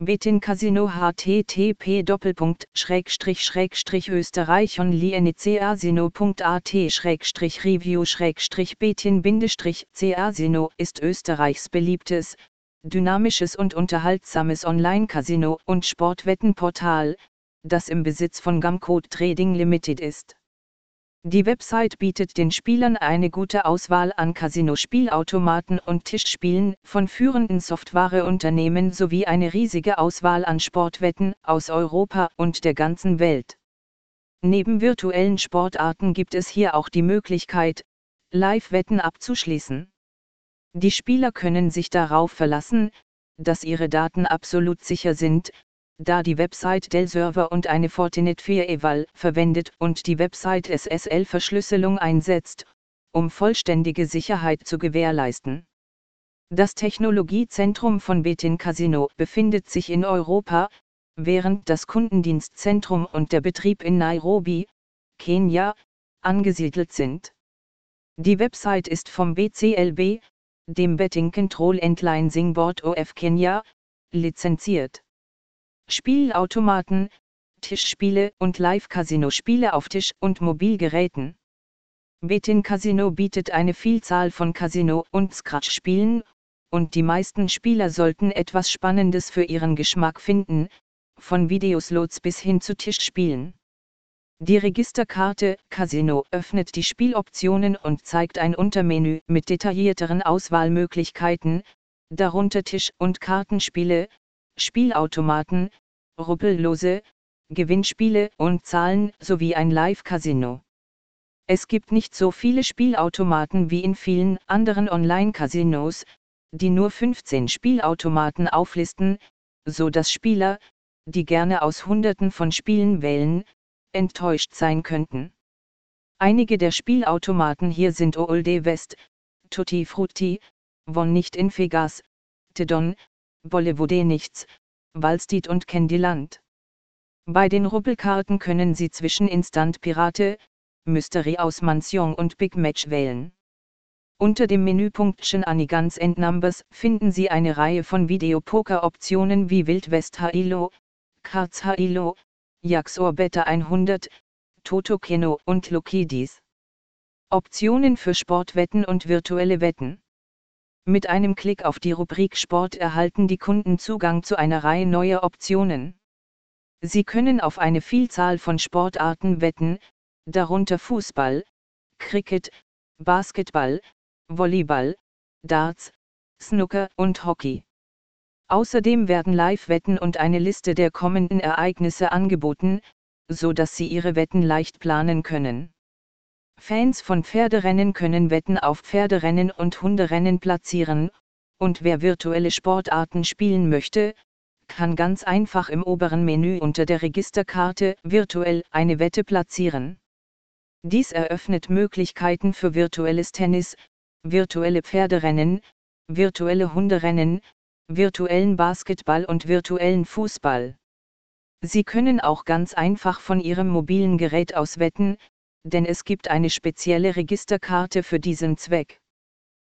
Betin Casino http österreich onlinecasino.at review betin casino ist Österreichs beliebtes, dynamisches und unterhaltsames Online-Casino und Sportwettenportal, das im Besitz von Gamcode Trading Limited ist. Die Website bietet den Spielern eine gute Auswahl an Casino-Spielautomaten und Tischspielen von führenden Softwareunternehmen sowie eine riesige Auswahl an Sportwetten aus Europa und der ganzen Welt. Neben virtuellen Sportarten gibt es hier auch die Möglichkeit, Live-Wetten abzuschließen. Die Spieler können sich darauf verlassen, dass ihre Daten absolut sicher sind, da die Website Dell Server und eine Fortinet 4 Eval verwendet und die Website SSL-Verschlüsselung einsetzt, um vollständige Sicherheit zu gewährleisten. Das Technologiezentrum von Betin Casino befindet sich in Europa, während das Kundendienstzentrum und der Betrieb in Nairobi, Kenia, angesiedelt sind. Die Website ist vom BCLB, dem Betting Control and Licensing Board of Kenya, lizenziert. Spielautomaten, Tischspiele und Live-Casino-Spiele auf Tisch- und Mobilgeräten. Betin Casino bietet eine Vielzahl von Casino- und Scratch-Spielen, und die meisten Spieler sollten etwas Spannendes für ihren Geschmack finden, von Videoslots bis hin zu Tischspielen. Die Registerkarte Casino öffnet die Spieloptionen und zeigt ein Untermenü mit detaillierteren Auswahlmöglichkeiten, darunter Tisch- und Kartenspiele, Spielautomaten, Ruppellose, Gewinnspiele und Zahlen sowie ein Live-Casino. Es gibt nicht so viele Spielautomaten wie in vielen anderen Online-Casinos, die nur 15 Spielautomaten auflisten, so dass Spieler, die gerne aus Hunderten von Spielen wählen, enttäuscht sein könnten. Einige der Spielautomaten hier sind Old West, Tutti Frutti, Von nicht in Vegas, Tedon, Bollywood nichts, Wallsteed und Candyland. Bei den Rubbelkarten können Sie zwischen Instant Pirate, Mystery aus Mansion und Big Match wählen. Unter dem Menüpunkt Shenanigans and Numbers finden Sie eine Reihe von Videopoker-Optionen wie Wild West Hailo, Cards Hailo, Yaxor Beta 100, Toto Keno und Lokidis. Optionen für Sportwetten und virtuelle Wetten. Mit einem Klick auf die Rubrik Sport erhalten die Kunden Zugang zu einer Reihe neuer Optionen. Sie können auf eine Vielzahl von Sportarten wetten, darunter Fußball, Cricket, Basketball, Volleyball, Darts, Snooker und Hockey. Außerdem werden Live-Wetten und eine Liste der kommenden Ereignisse angeboten, so dass Sie Ihre Wetten leicht planen können. Fans von Pferderennen können Wetten auf Pferderennen und Hunderennen platzieren, und wer virtuelle Sportarten spielen möchte, kann ganz einfach im oberen Menü unter der Registerkarte virtuell eine Wette platzieren. Dies eröffnet Möglichkeiten für virtuelles Tennis, virtuelle Pferderennen, virtuelle Hunderennen, virtuellen Basketball und virtuellen Fußball. Sie können auch ganz einfach von Ihrem mobilen Gerät aus wetten, denn es gibt eine spezielle Registerkarte für diesen Zweck.